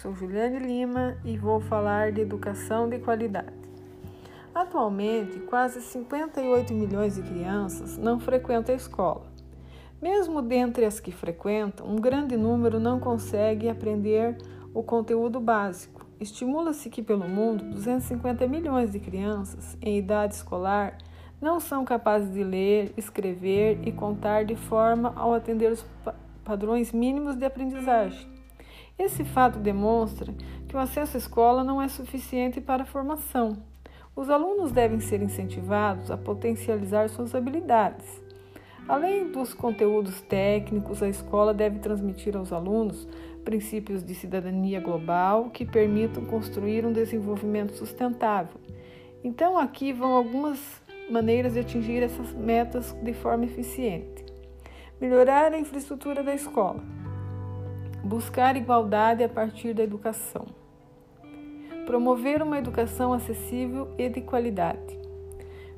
sou Juliane Lima e vou falar de educação de qualidade. Atualmente, quase 58 milhões de crianças não frequentam a escola. Mesmo dentre as que frequentam, um grande número não consegue aprender o conteúdo básico. Estimula-se que, pelo mundo, 250 milhões de crianças em idade escolar não são capazes de ler, escrever e contar de forma a atender os padrões mínimos de aprendizagem. Esse fato demonstra que o acesso à escola não é suficiente para a formação. Os alunos devem ser incentivados a potencializar suas habilidades. Além dos conteúdos técnicos, a escola deve transmitir aos alunos princípios de cidadania global que permitam construir um desenvolvimento sustentável. Então, aqui vão algumas maneiras de atingir essas metas de forma eficiente. Melhorar a infraestrutura da escola. Buscar igualdade a partir da educação. Promover uma educação acessível e de qualidade.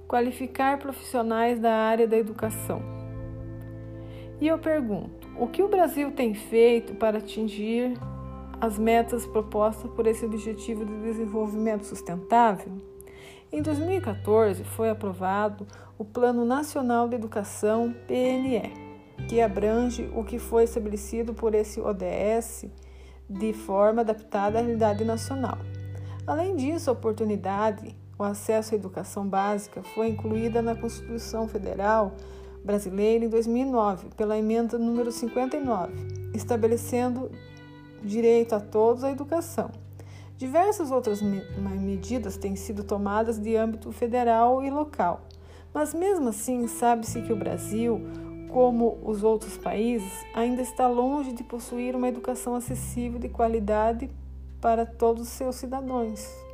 Qualificar profissionais da área da educação. E eu pergunto: o que o Brasil tem feito para atingir as metas propostas por esse Objetivo de Desenvolvimento Sustentável? Em 2014, foi aprovado o Plano Nacional de Educação PNE que abrange o que foi estabelecido por esse ODS de forma adaptada à realidade nacional. Além disso, a oportunidade, o acesso à educação básica foi incluída na Constituição Federal Brasileira em 2009, pela emenda número 59, estabelecendo direito a todos à educação. Diversas outras medidas têm sido tomadas de âmbito federal e local, mas mesmo assim sabe-se que o Brasil como os outros países, ainda está longe de possuir uma educação acessível de qualidade para todos os seus cidadãos.